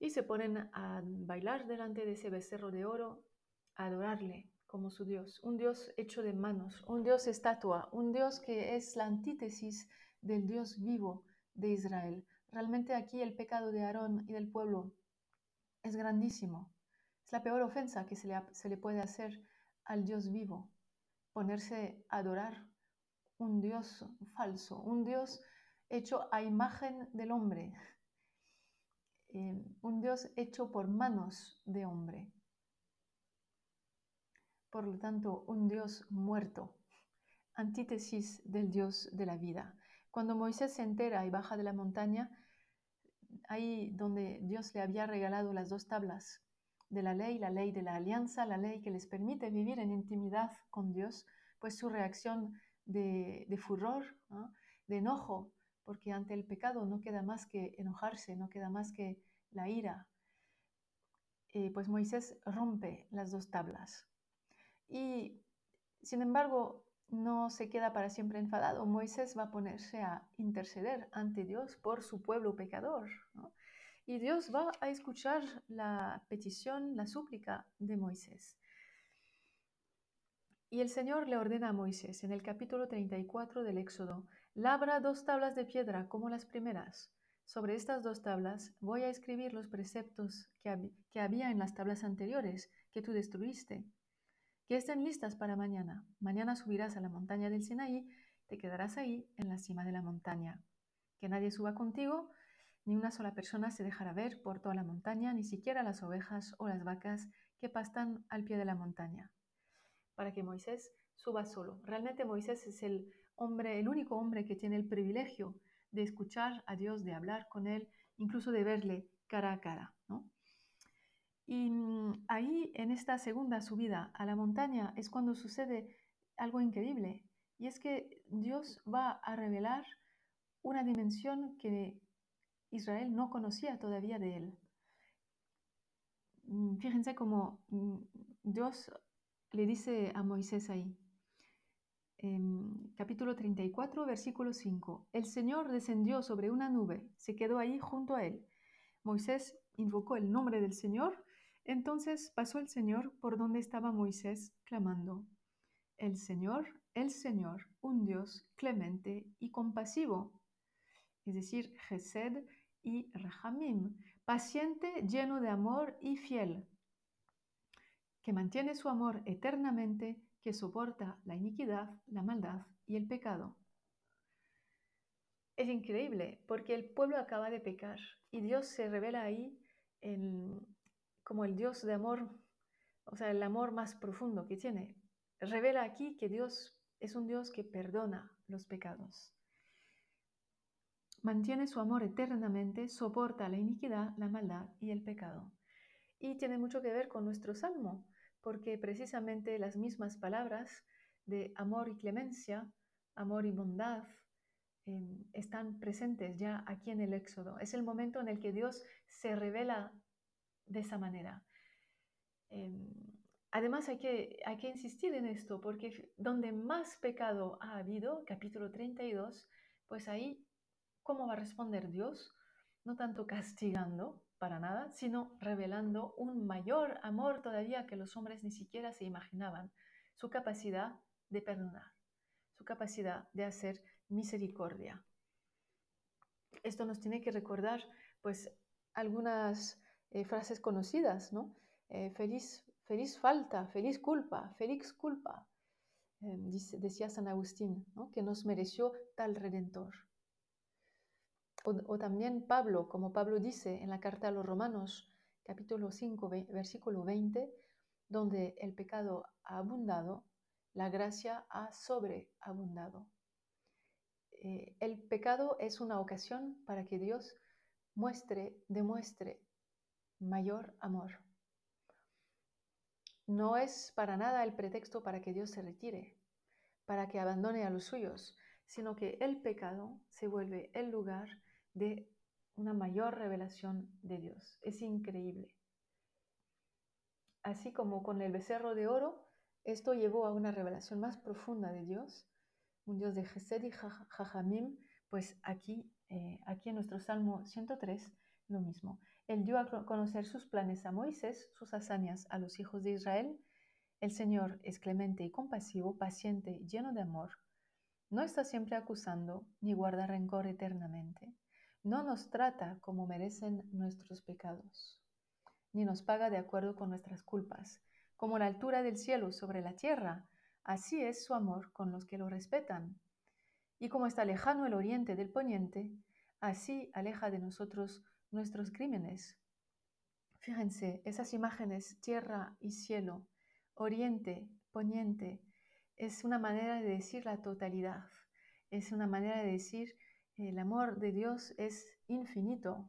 y se ponen a bailar delante de ese becerro de oro, a adorarle como su Dios, un Dios hecho de manos, un Dios estatua, un Dios que es la antítesis del Dios vivo de Israel. Realmente aquí el pecado de Aarón y del pueblo es grandísimo. Es la peor ofensa que se le, se le puede hacer al Dios vivo, ponerse a adorar un Dios falso, un Dios hecho a imagen del hombre, eh, un Dios hecho por manos de hombre. Por lo tanto, un Dios muerto, antítesis del Dios de la vida. Cuando Moisés se entera y baja de la montaña, ahí donde Dios le había regalado las dos tablas de la ley, la ley de la alianza, la ley que les permite vivir en intimidad con Dios, pues su reacción de, furor, de enojo, porque ante el pecado no queda más que enojarse, no queda más que la ira. Eh, pues Moisés rompe las dos tablas. Y sin embargo, no se queda para siempre enfadado. Moisés va a ponerse a interceder ante Dios por su pueblo pecador. Y Dios va a escuchar la petición, la súplica de Moisés. Y el Señor le ordena a Moisés en el capítulo 34 del Éxodo, labra dos tablas de piedra como las primeras. Sobre estas dos tablas voy a escribir los preceptos que, había en las tablas anteriores que tú destruiste que estén listas para mañana. Mañana subirás a la montaña del Sinaí, te quedarás ahí en la cima de la montaña. Que nadie suba contigo, ni una sola persona se dejará ver por toda la montaña, ni siquiera las ovejas o las vacas que pastan al pie de la montaña. Para que Moisés suba solo. Realmente Moisés es el hombre, el único hombre que tiene el privilegio de escuchar a Dios, de hablar con él, incluso de verle cara a cara. ¿no? Y mm, ahí, en esta segunda subida a la montaña, es cuando sucede algo increíble. Y es que Dios va a revelar una dimensión que Israel no conocía todavía de él. Mm, fíjense cómo mm, Dios le dice a Moisés ahí, capítulo 34, versículo 5, el Señor descendió sobre una nube, se quedó ahí junto a él. Moisés invocó el nombre del Señor entonces pasó el Señor por donde estaba Moisés, clamando, El Señor, el Señor, un Dios clemente y compasivo, es decir, Gesed y Rahamim, paciente, lleno de amor y fiel, que mantiene su amor eternamente, que soporta la iniquidad, la maldad y el pecado. Es increíble porque el pueblo acaba de pecar y Dios se revela ahí como el Dios de amor, o sea, el amor más profundo que tiene. Revela aquí que Dios es un Dios que perdona los pecados. Mantiene su amor eternamente, soporta la iniquidad, la maldad y el pecado. Y tiene mucho que ver con nuestro salmo, porque precisamente las mismas palabras de amor y clemencia, amor y bondad, em, están presentes ya aquí en el Éxodo. Es el momento en el que Dios se revela de esa manera. Em, además hay que, hay que insistir en esto, porque donde más pecado ha habido, capítulo 32, pues ahí, ¿cómo va a responder Dios? No tanto castigando para nada, sino revelando un mayor amor todavía que los hombres ni siquiera se imaginaban, su capacidad de perdonar, su capacidad de hacer misericordia. Esto nos tiene que recordar pues algunas eh, frases conocidas, ¿no? Eh, feliz, falta, feliz culpa, feliz culpa, eh, decía San Agustín, que nos mereció tal redentor. O, también Pablo, como Pablo dice en la carta a los Romanos, capítulo 5, versículo 20, donde el pecado ha abundado, la gracia ha sobreabundado. el pecado es una ocasión para que Dios muestre, demuestre mayor amor. No es para nada el pretexto para que Dios se retire, para que abandone a los suyos, sino que el pecado se vuelve el lugar de una mayor revelación de Dios. Es increíble. Así como con el becerro de oro, esto llevó a una revelación más profunda de Dios, un Dios de Gesed y Jajamim, pues aquí, eh, aquí en nuestro Salmo 103 lo mismo. Él dio a conocer sus planes a Moisés, sus hazañas a los hijos de Israel. El Señor es clemente y compasivo, paciente, lleno de amor. No está siempre acusando ni guarda rencor eternamente. No nos trata como merecen nuestros pecados, ni nos paga de acuerdo con nuestras culpas. Como la altura del cielo sobre la tierra, así es su amor con los que lo respetan. Y como está lejano el oriente del poniente, así aleja de nosotros nuestros crímenes. Fíjense, esas imágenes, tierra y cielo, oriente, poniente, es una manera de decir la totalidad, es una manera de decir el amor de Dios es infinito.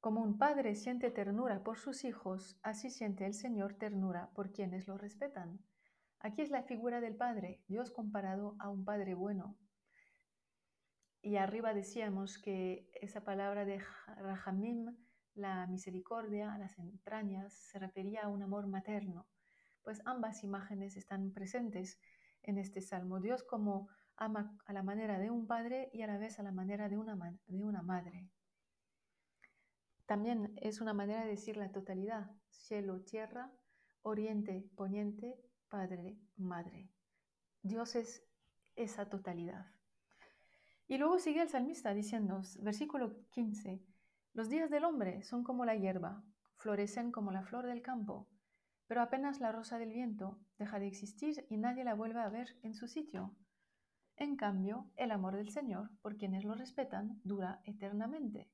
Como un padre siente ternura por sus hijos, así siente el Señor ternura por quienes lo respetan. Aquí es la figura del Padre, Dios comparado a un Padre bueno. Y arriba decíamos que esa palabra de Rahamim, la misericordia, las entrañas, se refería a un amor materno. Pues ambas imágenes están presentes en este salmo. Dios como ama a la manera de un padre y a la vez a la manera de una, de una madre. También es una manera de decir la totalidad, cielo, tierra, oriente, poniente, Padre, Madre. Dios es esa totalidad. Y luego sigue el salmista diciendo, versículo 15, los días del hombre son como la hierba, florecen como la flor del campo, pero apenas la rosa del viento deja de existir y nadie la vuelve a ver en su sitio. En cambio, el amor del Señor, por quienes lo respetan, dura eternamente,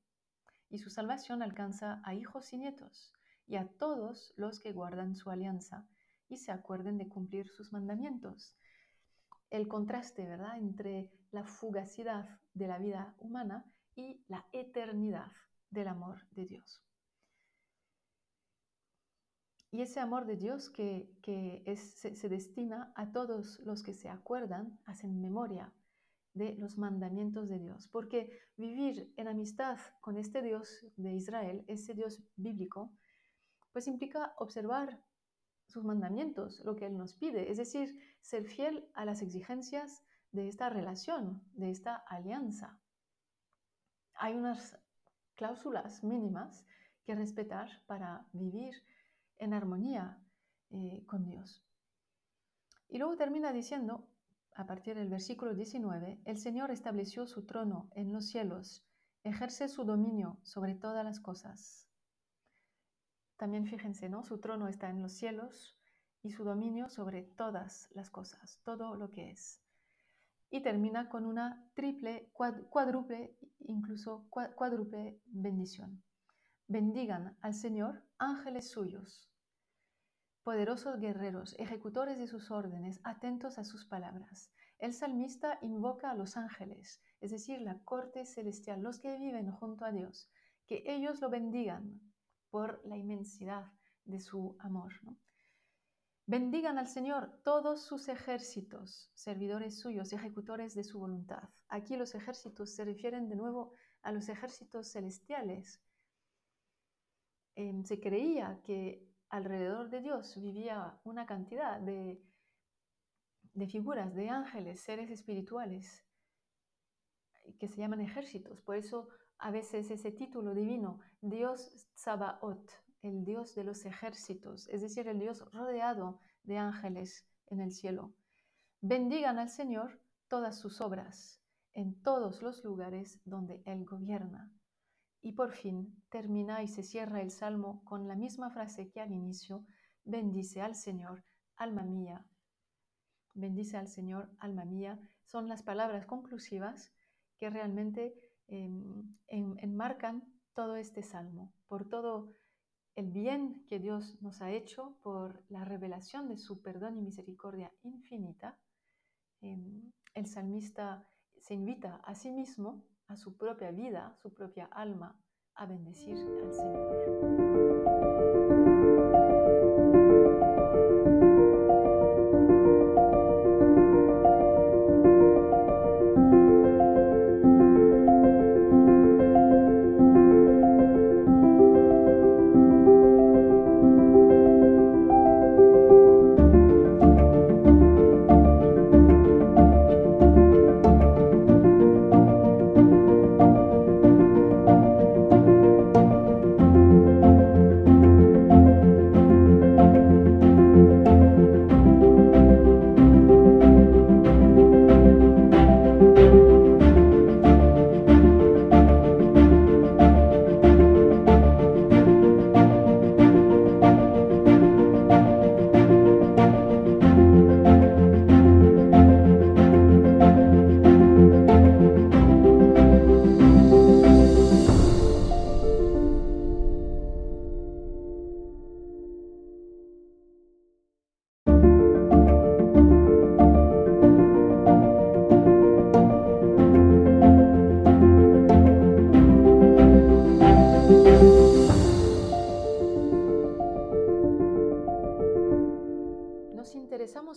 y su salvación alcanza a hijos y nietos, y a todos los que guardan su alianza y se acuerden de cumplir sus mandamientos. El contraste, ¿verdad?, entre la fugacidad de la vida humana y la eternidad del amor de Dios. Y ese amor de Dios que, se, destina a todos los que se acuerdan, hacen memoria de los mandamientos de Dios. Porque vivir en amistad con este Dios de Israel, ese Dios bíblico, pues implica observar sus mandamientos, lo que Él nos pide, es decir, ser fiel a las exigencias de esta relación, de esta alianza. Hay unas cláusulas mínimas que respetar para vivir en armonía eh, con Dios. Y luego termina diciendo, a partir del versículo 19, el Señor estableció su trono en los cielos, ejerce su dominio sobre todas las cosas. También fíjense, ¿no? Su trono está en los cielos y su dominio sobre todas las cosas, todo lo que es. Y termina con una triple, cuádruple, incluso cuádruple bendición. Bendigan al Señor ángeles suyos, poderosos guerreros, ejecutores de sus órdenes, atentos a sus palabras. El salmista invoca a los ángeles, es decir, la corte celestial, los que viven junto a Dios, que ellos lo bendigan, por la inmensidad de su amor. Bendigan al Señor todos sus ejércitos, servidores suyos, ejecutores de su voluntad. Aquí los ejércitos se refieren de nuevo a los ejércitos celestiales. Em, se creía que alrededor de Dios vivía una cantidad de, de figuras, de ángeles, seres espirituales, que se llaman ejércitos. Por eso a veces ese título divino, Dios Sabaoth, el Dios de los ejércitos, es decir, el Dios rodeado de ángeles en el cielo. Bendigan al Señor todas sus obras en todos los lugares donde Él gobierna. Y por fin termina y se cierra el salmo con la misma frase que al inicio, bendice al Señor, alma mía. Bendice al Señor, alma mía, son las palabras conclusivas que realmente enmarcan todo este salmo, por todo el bien que Dios nos ha hecho, por la revelación de su perdón y misericordia infinita, em, el salmista se invita a sí mismo, a su propia vida, su propia alma, a bendecir al Señor.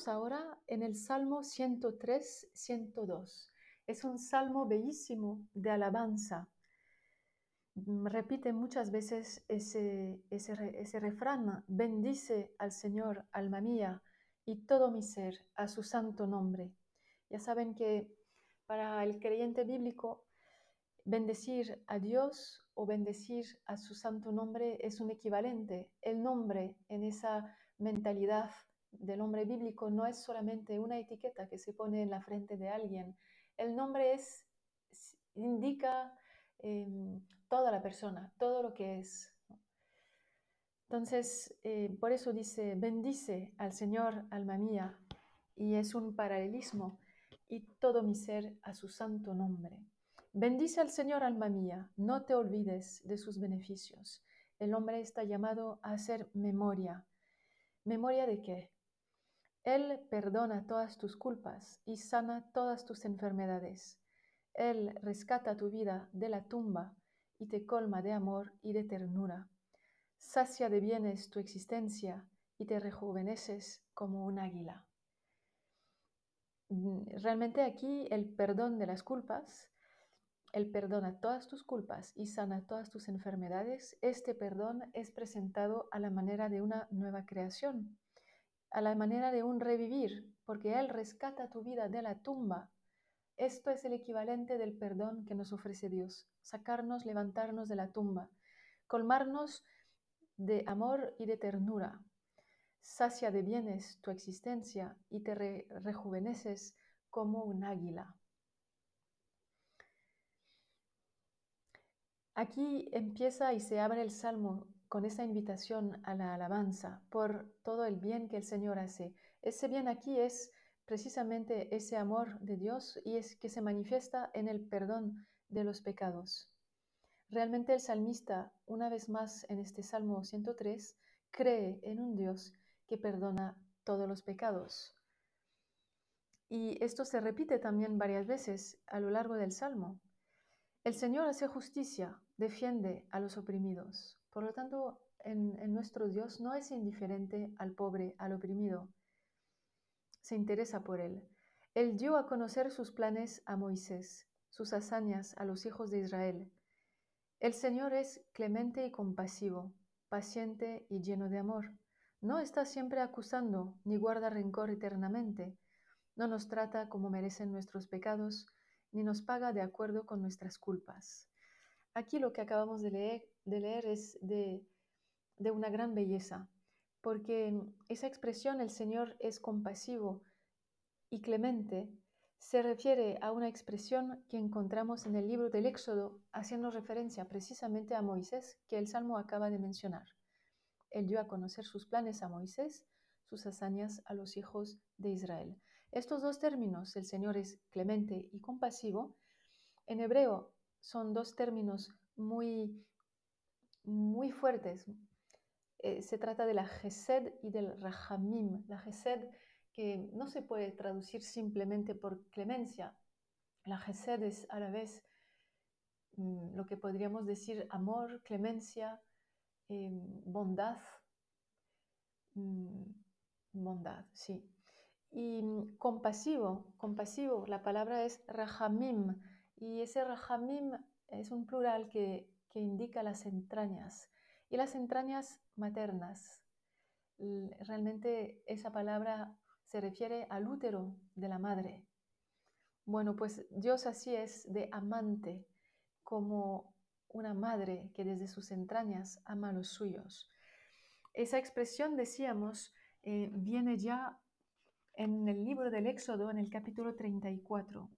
Ahora en el Salmo 103, 102. Es un salmo bellísimo de alabanza. Mm, Repite muchas veces ese, ese, ese refrán, bendice al Señor, alma mía, y todo mi ser, a su santo nombre. Ya saben que para el creyente bíblico, bendecir a Dios o bendecir a su santo nombre es un equivalente. El nombre en esa mentalidad del hombre bíblico no es solamente una etiqueta que se pone en la frente de alguien. El nombre es, indica em, toda la persona, todo lo que es. Entonces, eh, por eso dice, bendice al Señor, alma mía, y es un paralelismo, y todo mi ser a su santo nombre. Bendice al Señor, alma mía, no te olvides de sus beneficios. El hombre está llamado a hacer memoria. ¿Memoria de qué? Él perdona todas tus culpas y sana todas tus enfermedades. Él rescata tu vida de la tumba y te colma de amor y de ternura. Sacia de bienes tu existencia y te rejuveneces como un águila. Mm, Realmente aquí el perdón de las culpas, Él perdona todas tus culpas y sana todas tus enfermedades. Este perdón es presentado a la manera de una nueva creación, a la manera de un revivir, porque Él rescata tu vida de la tumba. Esto es el equivalente del perdón que nos ofrece Dios, sacarnos, levantarnos de la tumba, colmarnos de amor y de ternura. Sacia de bienes tu existencia y te re- rejuveneces como un águila. Aquí empieza y se abre el salmo con esa invitación a la alabanza por todo el bien que el Señor hace. Ese bien aquí es precisamente ese amor de Dios y es que se manifiesta en el perdón de los pecados. Realmente el salmista, una vez más en este Salmo 103, cree en un Dios que perdona todos los pecados. Y esto se repite también varias veces a lo largo del Salmo. El Señor hace justicia, defiende a los oprimidos. Por lo tanto, en, nuestro Dios no es indiferente al pobre, al oprimido. Se interesa por él. Él dio a conocer sus planes a Moisés, sus hazañas a los hijos de Israel. El Señor es clemente y compasivo, paciente y lleno de amor. No está siempre acusando ni guarda rencor eternamente. No nos trata como merecen nuestros pecados, ni nos paga de acuerdo con nuestras culpas. Aquí lo que acabamos de leer, de leer es de, de una gran belleza, porque esa expresión el Señor es compasivo y clemente se refiere a una expresión que encontramos en el libro del Éxodo, haciendo referencia precisamente a Moisés, que el Salmo acaba de mencionar. Él dio a conocer sus planes a Moisés, sus hazañas a los hijos de Israel. Estos dos términos, el Señor es clemente y compasivo, en hebreo son dos términos muy, muy fuertes. Eh, se trata de la Gesed y del Rahamim. La Gesed que no se puede traducir simplemente por clemencia. La Gesed es a la vez mm, lo que podríamos decir amor, clemencia, eh, bondad. Mm, bondad, sí. Y mm, compasivo, compasivo, la palabra es rahamim, y ese rahamim es un plural que, que indica las entrañas, y las entrañas maternas. Realmente esa palabra se refiere al útero de la madre. Bueno, pues Dios así es de amante, como una madre que desde sus entrañas ama a los suyos. Esa expresión, decíamos, eh, viene ya en el libro del Éxodo, en el capítulo 34.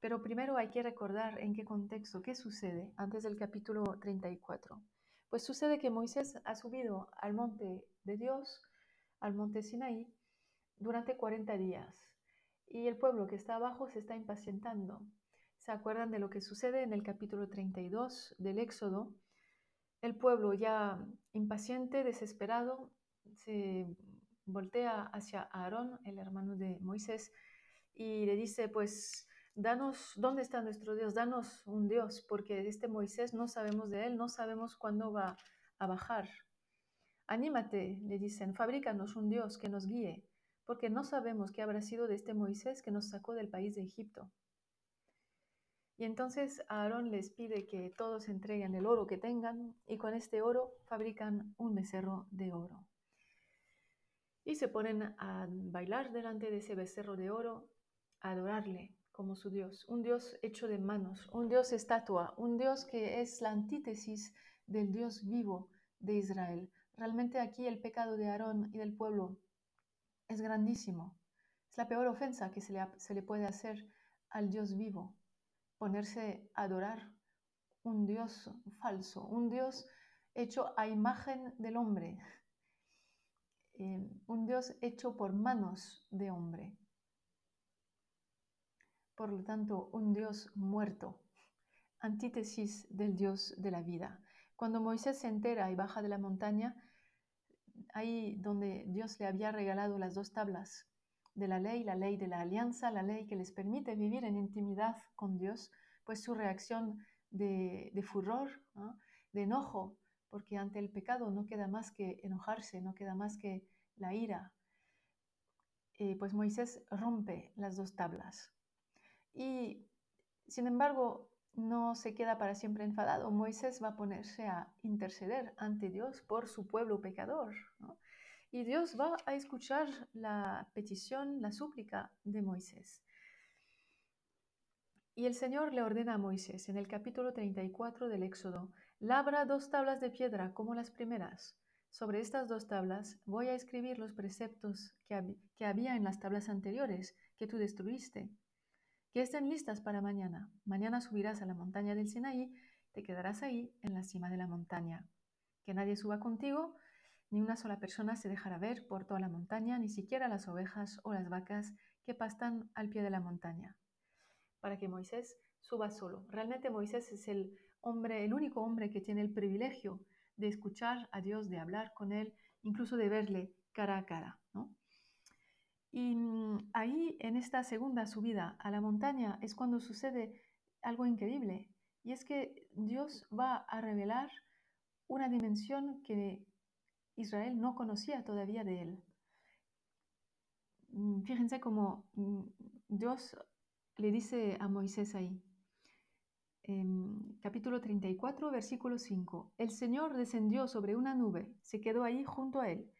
Pero primero hay que recordar en qué contexto, qué sucede antes del capítulo 34. Pues sucede que Moisés ha subido al monte de Dios, al monte Sinaí, durante 40 días. Y el pueblo que está abajo se está impacientando. ¿Se acuerdan de lo que sucede en el capítulo 32 del Éxodo? El pueblo ya impaciente, desesperado, se voltea hacia Aarón, el hermano de Moisés, y le dice, pues, danos, ¿dónde está nuestro Dios? Danos un Dios, porque este Moisés no sabemos de él, no sabemos cuándo va a bajar. Anímate, le dicen, fabrícanos un Dios que nos guíe, porque no sabemos qué habrá sido de este Moisés que nos sacó del país de Egipto. Y entonces Aarón les pide que todos entreguen el oro que tengan y con este oro fabrican un becerro de oro. Y se ponen a bailar delante de ese becerro de oro, a adorarle como su Dios, un Dios hecho de manos, un Dios estatua, un Dios que es la antítesis del Dios vivo de Israel. Realmente aquí el pecado de Aarón y del pueblo es grandísimo. Es la peor ofensa que se le, se le puede hacer al Dios vivo, ponerse a adorar un Dios falso, un Dios hecho a imagen del hombre, eh, un Dios hecho por manos de hombre. Por lo tanto, un Dios muerto, antítesis del Dios de la vida. Cuando Moisés se entera y baja de la montaña, ahí donde Dios le había regalado las dos tablas de la ley, la ley de la alianza, la ley que les permite vivir en intimidad con Dios, pues su reacción de, furor, de enojo, porque ante el pecado no queda más que enojarse, no queda más que la ira. Eh, pues Moisés rompe las dos tablas. Y sin embargo, no se queda para siempre enfadado. Moisés va a ponerse a interceder ante Dios por su pueblo pecador. Y Dios va a escuchar la petición, la súplica de Moisés. Y el Señor le ordena a Moisés en el capítulo 34 del Éxodo, labra dos tablas de piedra como las primeras. Sobre estas dos tablas voy a escribir los preceptos que, que había en las tablas anteriores que tú destruiste. Que estén listas para mañana. Mañana subirás a la montaña del Sinaí, te quedarás ahí en la cima de la montaña. Que nadie suba contigo ni una sola persona se dejará ver por toda la montaña, ni siquiera las ovejas o las vacas que pastan al pie de la montaña, para que Moisés suba solo. Realmente Moisés es el hombre, el único hombre que tiene el privilegio de escuchar a Dios, de hablar con Él, incluso de verle cara a cara. Y mm, ahí, en esta segunda subida a la montaña, es cuando sucede algo increíble. Y es que Dios va a revelar una dimensión que Israel no conocía todavía de él. Mm, fíjense cómo mm, Dios le dice a Moisés ahí, capítulo 34, versículo 5, el Señor descendió sobre una nube, se quedó ahí junto a él.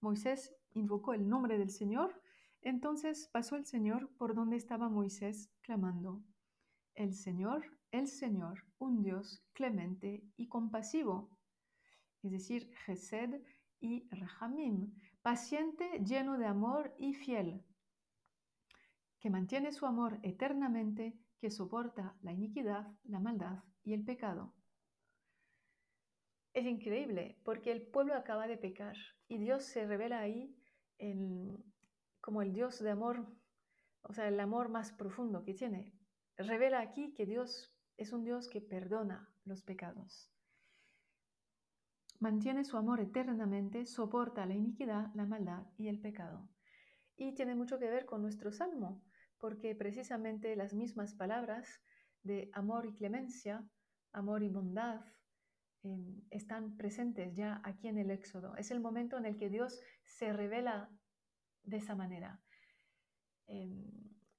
Moisés invocó el nombre del Señor, entonces pasó el Señor por donde estaba Moisés, clamando, el Señor, el Señor, un Dios clemente y compasivo, es decir, Gesed y Rahamim, paciente, lleno de amor y fiel, que mantiene su amor eternamente, que soporta la iniquidad, la maldad y el pecado. Es increíble porque el pueblo acaba de pecar y Dios se revela ahí como el Dios de amor, o sea, el amor más profundo que tiene. Revela aquí que Dios es un Dios que perdona los pecados mantiene su amor eternamente, soporta la iniquidad, la maldad y el pecado. Y tiene mucho que ver con nuestro salmo, porque precisamente las mismas palabras de amor y clemencia, amor y bondad, em, están presentes ya aquí en el Éxodo. Es el momento en el que Dios se revela de esa manera. Em,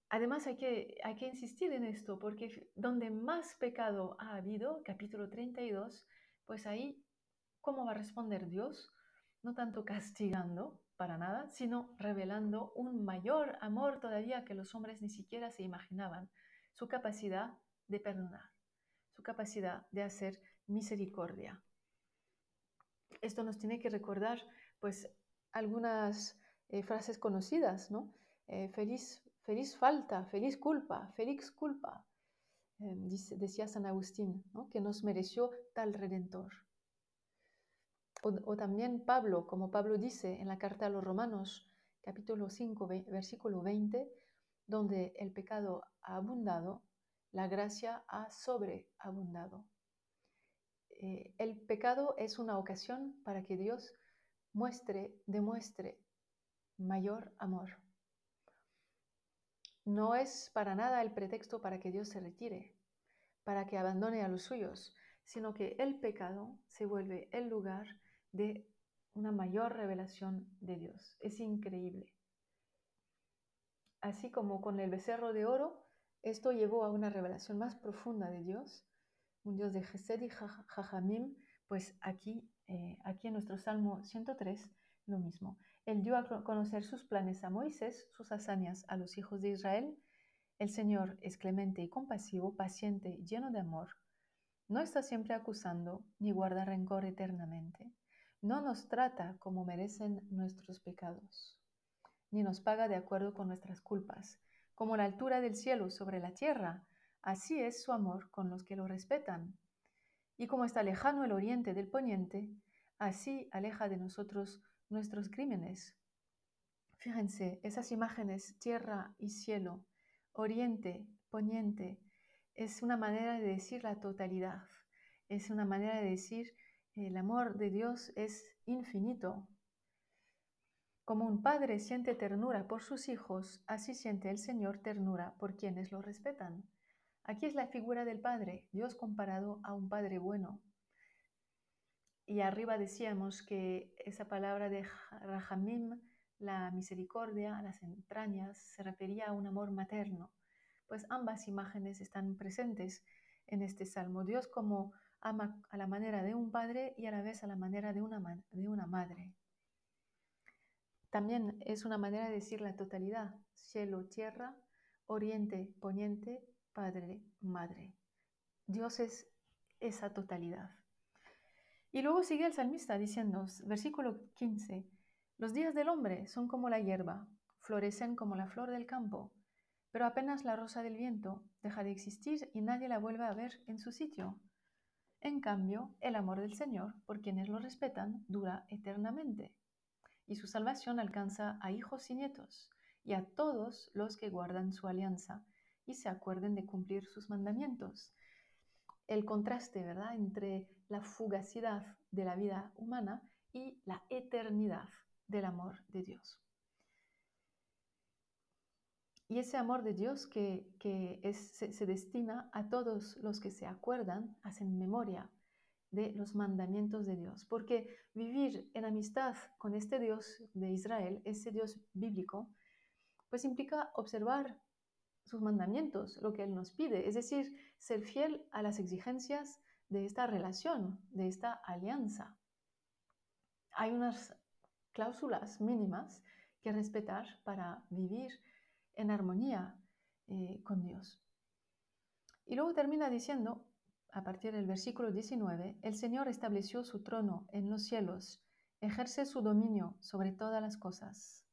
además hay que, hay que insistir en esto, porque donde más pecado ha habido, capítulo 32, pues ahí ¿Cómo va a responder Dios? No tanto castigando para nada, sino revelando un mayor amor todavía que los hombres ni siquiera se imaginaban, su capacidad de perdonar, su capacidad de hacer misericordia. Esto nos tiene que recordar pues algunas eh, frases conocidas, ¿no? Eh, feliz, feliz falta, feliz culpa, feliz culpa, eh, decía San Agustín, ¿no? que nos mereció tal redentor. O, también Pablo, como Pablo dice en la carta a los Romanos, capítulo 5, versículo 20, donde el pecado ha abundado, la gracia ha sobreabundado. El pecado es una ocasión para que Dios muestre, demuestre mayor amor. No es para nada el pretexto para que Dios se retire, para que abandone a los suyos, sino que el pecado se vuelve el lugar de una mayor revelación de Dios. Es increíble. así como con el becerro de oro, esto llevó a una revelación más profunda de Dios, un Dios de Gesed y Jajamim, pues aquí, eh, aquí en nuestro Salmo 103, lo mismo. Él dio a conocer sus planes a Moisés, sus hazañas a los hijos de Israel. El Señor es clemente y compasivo, paciente, lleno de amor. No está siempre acusando ni guarda rencor eternamente. No nos trata como merecen nuestros pecados, ni nos paga de acuerdo con nuestras culpas. Como la altura del cielo sobre la tierra, así es su amor con los que lo respetan. Y como está lejano el oriente del poniente, así aleja de nosotros nuestros crímenes. Fíjense, esas imágenes, tierra y cielo, oriente, poniente, es una manera de decir la totalidad, es una manera de decir el amor de Dios es infinito. Como un padre siente ternura por sus hijos, así siente el Señor ternura por quienes lo respetan. Aquí es la figura del Padre, Dios comparado a un Padre bueno. Y arriba decíamos que esa palabra de Rahamim, la misericordia, las entrañas, se refería a un amor materno. Pues ambas imágenes están presentes en este salmo. Dios como ama a la manera de un padre y a la vez a la manera de una, de una madre. También es una manera de decir la totalidad, cielo, tierra, oriente, poniente, padre, madre. Dios es esa totalidad. Y luego sigue el salmista diciendo, versículo 15, los días del hombre son como la hierba, florecen como la flor del campo, pero apenas la rosa del viento deja de existir y nadie la vuelve a ver en su sitio. En cambio, el amor del Señor, por quienes lo respetan, dura eternamente, y su salvación alcanza a hijos y nietos, y a todos los que guardan su alianza y se acuerden de cumplir sus mandamientos el contraste, ¿verdad?, entre la fugacidad de la vida humana y la eternidad del amor de Dios. Y ese amor de Dios que, se, se, destina a todos los que se acuerdan, hacen memoria de los mandamientos de Dios. Porque vivir en amistad con este Dios de Israel, ese Dios bíblico, pues implica observar sus mandamientos, lo que Él nos pide, es decir, ser fiel a las exigencias de esta relación, de esta alianza. Hay unas cláusulas mínimas que respetar para vivir en armonía eh, con Dios. Y luego termina diciendo, a partir del versículo 19, el Señor estableció su trono en los cielos, ejerce su dominio sobre todas las cosas.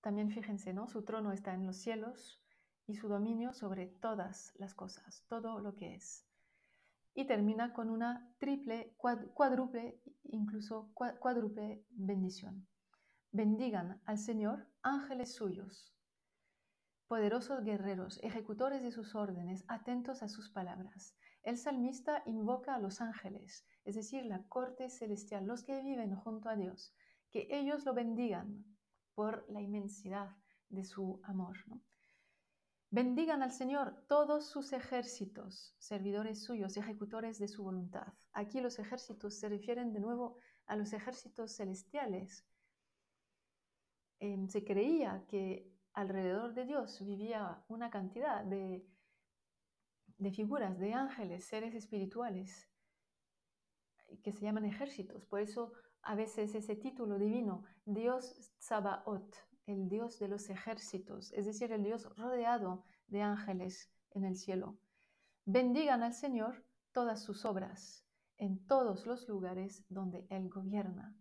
También fíjense, ¿no? Su trono está en los cielos y su dominio sobre todas las cosas, todo lo que es. Y termina con una triple, cuádruple, incluso cuádruple bendición. Bendigan al Señor ángeles suyos, poderosos guerreros, ejecutores de sus órdenes, atentos a sus palabras. El salmista invoca a los ángeles, es decir, la corte celestial, los que viven junto a Dios, que ellos lo bendigan, por la inmensidad de su amor. Bendigan al Señor todos sus ejércitos, servidores suyos, ejecutores de su voluntad. Aquí los ejércitos se refieren de nuevo a los ejércitos celestiales. Em, se creía que alrededor de Dios vivía una cantidad de, de figuras, de ángeles, seres espirituales, que se llaman ejércitos. Por eso a veces ese título divino, Dios Sabaoth, el Dios de los ejércitos, es decir, el Dios rodeado de ángeles en el cielo. Bendigan al Señor todas sus obras en todos los lugares donde Él gobierna.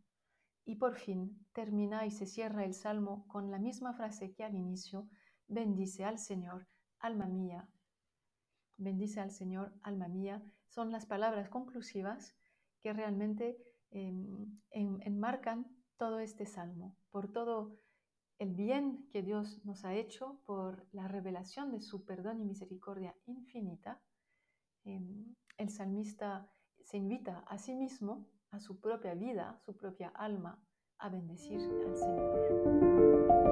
Y por fin termina y se cierra el salmo con la misma frase que al inicio, bendice al Señor, alma mía. Bendice al Señor, alma mía, son las palabras conclusivas que realmente enmarcan todo este salmo, por todo el bien que Dios nos ha hecho, por la revelación de su perdón y misericordia infinita. Em, el salmista se invita a sí mismo, a su propia vida, su propia alma, a bendecir al Señor.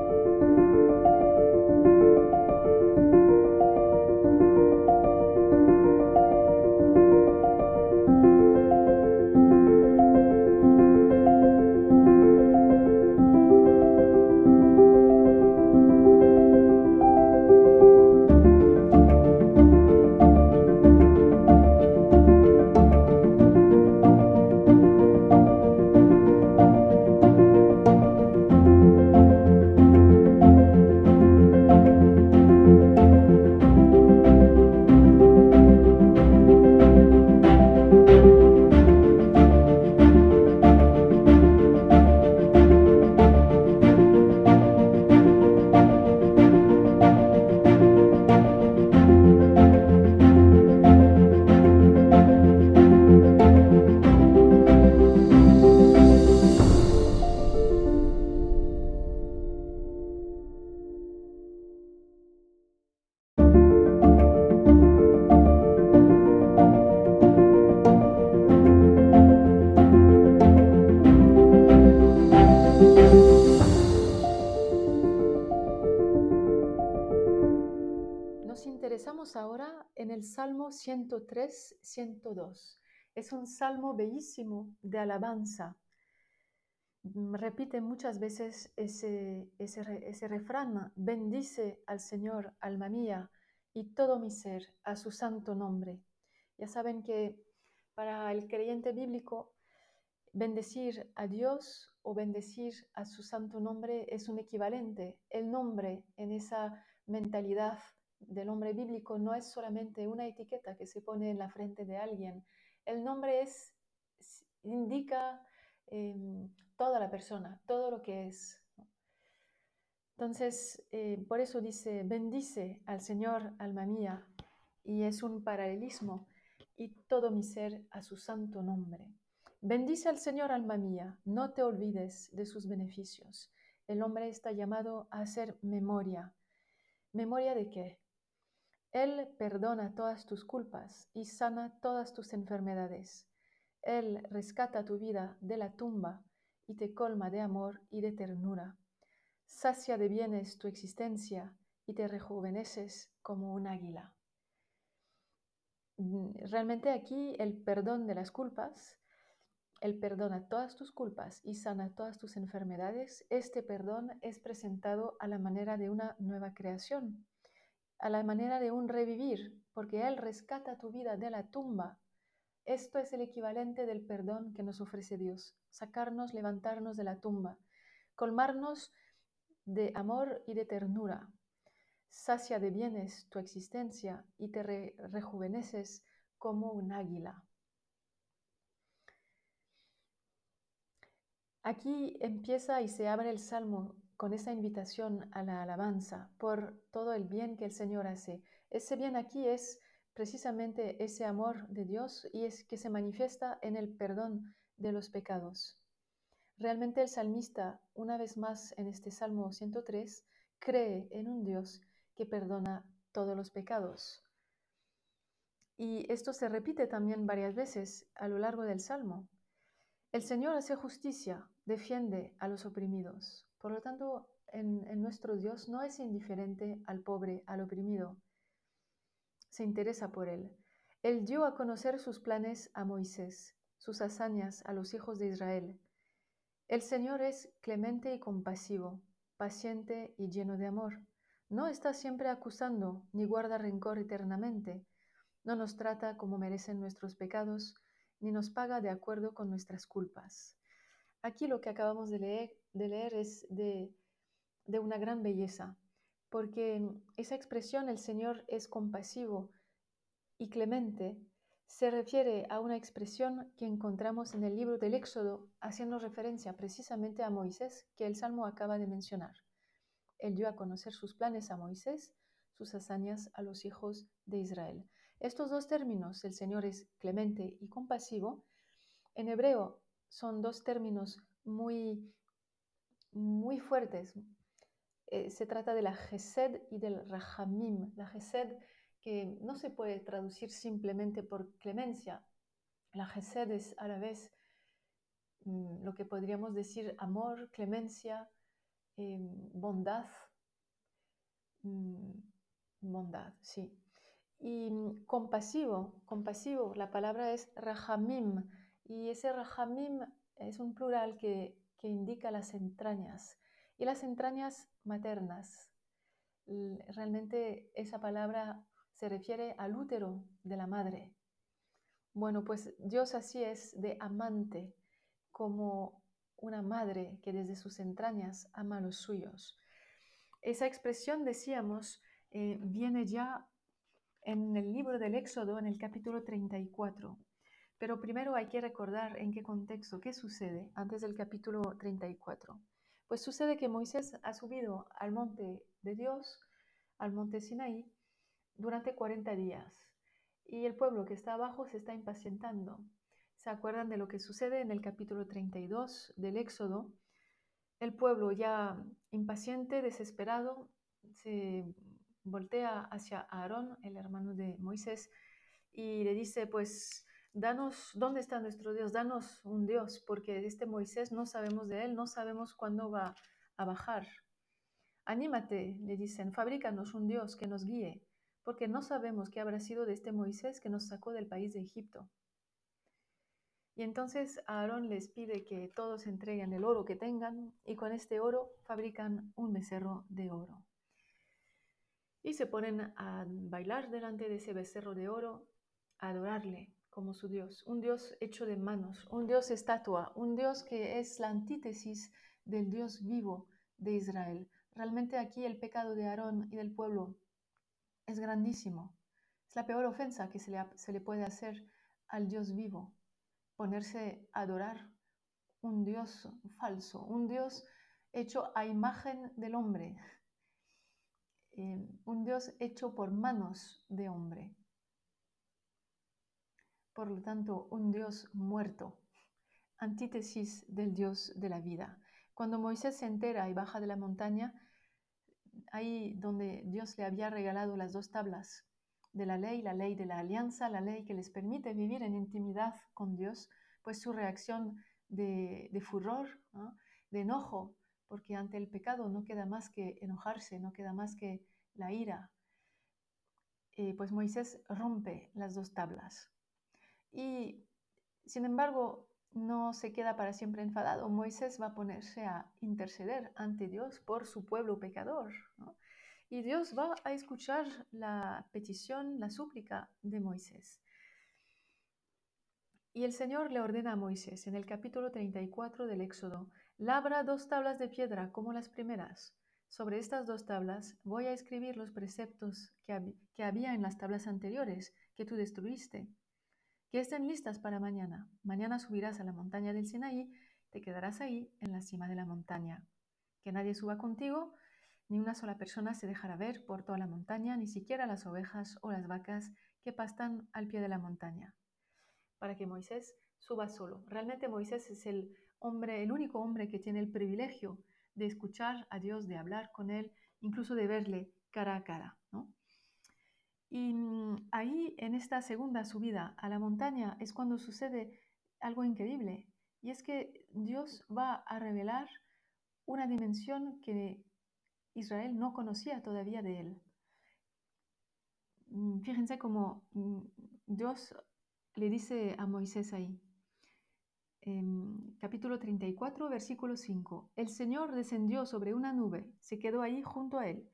El Salmo 103, 102. Es un salmo bellísimo de alabanza. Mm, repite muchas veces ese, ese, ese refrán, bendice al Señor, alma mía, y todo mi ser, a su santo nombre. Ya saben que para el creyente bíblico, bendecir a Dios o bendecir a su santo nombre es un equivalente. El nombre en esa mentalidad del hombre bíblico no es solamente una etiqueta que se pone en la frente de alguien. El nombre es, indica em, toda la persona, todo lo que es. Entonces, eh, por eso dice, bendice al Señor, alma mía, y es un paralelismo, y todo mi ser a su santo nombre. Bendice al Señor, alma mía, no te olvides de sus beneficios. El hombre está llamado a hacer memoria. ¿Memoria de qué? Él perdona todas tus culpas y sana todas tus enfermedades. Él rescata tu vida de la tumba y te colma de amor y de ternura. Sacia de bienes tu existencia y te rejuveneces como un águila. Mm, realmente aquí el perdón de las culpas, Él perdona todas tus culpas y sana todas tus enfermedades. Este perdón es presentado a la manera de una nueva creación, a la manera de un revivir, porque Él rescata tu vida de la tumba. Esto es el equivalente del perdón que nos ofrece Dios, sacarnos, levantarnos de la tumba, colmarnos de amor y de ternura. Sacia de bienes tu existencia y te rejuveneces como un águila. Aquí empieza y se abre el salmo con esa invitación a la alabanza por todo el bien que el Señor hace. Ese bien aquí es precisamente ese amor de Dios y es que se manifiesta en el perdón de los pecados. Realmente el salmista, una vez más en este Salmo 103, cree en un Dios que perdona todos los pecados. Y esto se repite también varias veces a lo largo del Salmo. El Señor hace justicia, defiende a los oprimidos. Por lo tanto, en, nuestro Dios no es indiferente al pobre, al oprimido. Se interesa por él. Él dio a conocer sus planes a Moisés, sus hazañas a los hijos de Israel. El Señor es clemente y compasivo, paciente y lleno de amor. No está siempre acusando ni guarda rencor eternamente. No nos trata como merecen nuestros pecados, ni nos paga de acuerdo con nuestras culpas. Aquí lo que acabamos de leer, es de, de una gran belleza, porque esa expresión el Señor es compasivo y clemente se refiere a una expresión que encontramos en el libro del Éxodo, haciendo referencia precisamente a Moisés, que el Salmo acaba de mencionar. Él dio a conocer sus planes a Moisés, sus hazañas a los hijos de Israel. Estos dos términos, el Señor es clemente y compasivo, en hebreo son dos términos muy, muy fuertes. Eh, se trata de la Gesed y del Rahamim. La Gesed que no se puede traducir simplemente por clemencia. La Gesed es a la vez mm, lo que podríamos decir amor, clemencia, em, bondad. Mm, bondad, sí. Y mm, compasivo, compasivo, la palabra es rahamim, y ese rahamim es un plural que, que indica las entrañas, y las entrañas maternas. Realmente esa palabra se refiere al útero de la madre. Bueno, pues Dios así es de amante, como una madre que desde sus entrañas ama a los suyos. Esa expresión, decíamos, eh, viene ya en el libro del Éxodo, en el capítulo 34. Pero primero hay que recordar en qué contexto, qué sucede antes del capítulo 34. Pues sucede que Moisés ha subido al monte de Dios, al monte Sinaí, durante 40 días. Y el pueblo que está abajo se está impacientando. ¿Se acuerdan de lo que sucede en el capítulo 32 del Éxodo? El pueblo ya impaciente, desesperado, se voltea hacia Aarón, el hermano de Moisés, y le dice, pues, danos, ¿dónde está nuestro Dios? Danos un Dios, porque este Moisés no sabemos de él, no sabemos cuándo va a bajar. Anímate, le dicen, fabrícanos un Dios que nos guíe porque no sabemos qué habrá sido de este Moisés que nos sacó del país de Egipto. Y entonces Aarón les pide que todos entreguen el oro que tengan y con este oro fabrican un becerro de oro. Y se ponen a bailar delante de ese becerro de oro, a adorarle como su Dios, un Dios hecho de manos, un Dios estatua, un Dios que es la antítesis del Dios vivo de Israel. Realmente aquí el pecado de Aarón y del pueblo es grandísimo. Es la peor ofensa que se le, se le puede hacer al Dios vivo, ponerse a adorar un Dios falso, un Dios hecho a imagen del hombre, eh, un Dios hecho por manos de hombre. Por lo tanto, un Dios muerto, antítesis del Dios de la vida. Cuando Moisés se entera y baja de la montaña, ahí donde Dios le había regalado las dos tablas de la ley, la ley de la alianza, la ley que les permite vivir en intimidad con Dios, pues su reacción de, furor, de enojo, porque ante el pecado no queda más que enojarse, no queda más que la ira. Eh, pues Moisés rompe las dos tablas. Y sin embargo, no se queda para siempre enfadado. Moisés va a ponerse a interceder ante Dios por su pueblo pecador. Y Dios va a escuchar la petición, la súplica de Moisés. Y el Señor le ordena a Moisés en el capítulo 34 del Éxodo, labra dos tablas de piedra como las primeras. Sobre estas dos tablas voy a escribir los preceptos que, que había en las tablas anteriores que tú destruiste que estén listas para mañana. Mañana subirás a la montaña del Sinaí, te quedarás ahí en la cima de la montaña. Que nadie suba contigo, ni una sola persona se dejará ver por toda la montaña, ni siquiera las ovejas o las vacas que pastan al pie de la montaña. Para que Moisés suba solo. Realmente Moisés es el hombre, el único hombre que tiene el privilegio de escuchar a Dios, de hablar con él, incluso de verle cara a cara. Y mm, ahí, en esta segunda subida a la montaña, es cuando sucede algo increíble. Y es que Dios va a revelar una dimensión que Israel no conocía todavía de él. Mm, fíjense cómo mm, Dios le dice a Moisés ahí, capítulo 34, versículo 5, el Señor descendió sobre una nube, se quedó ahí junto a él.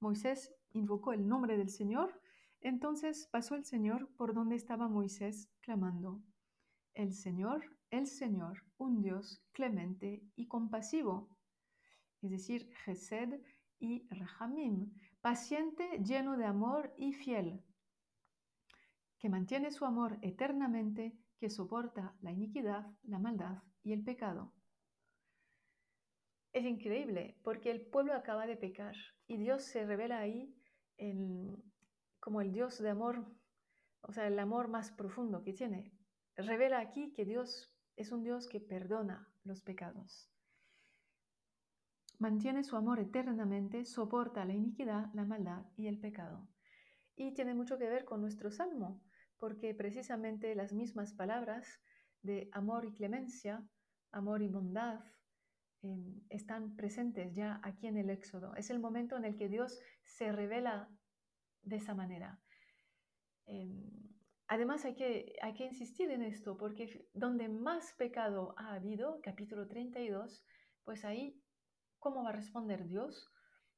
Moisés invocó el nombre del Señor entonces pasó el Señor por donde estaba Moisés, clamando, El Señor, el Señor, un Dios clemente y compasivo, es decir, Gesed y Rahamim, paciente, lleno de amor y fiel, que mantiene su amor eternamente, que soporta la iniquidad, la maldad y el pecado. Es increíble porque el pueblo acaba de pecar y Dios se revela ahí en, como el Dios de amor, o sea, el amor más profundo que tiene. Revela aquí que Dios es un Dios que perdona los pecados. Mantiene su amor eternamente, soporta la iniquidad, la maldad y el pecado. Y tiene mucho que ver con nuestro salmo, porque precisamente las mismas palabras de amor y clemencia, amor y bondad, em, están presentes ya aquí en el Éxodo. Es el momento en el que Dios se revela de esa manera. Em, además hay que, hay que insistir en esto, porque donde más pecado ha habido, capítulo 32, pues ahí, ¿cómo va a responder Dios?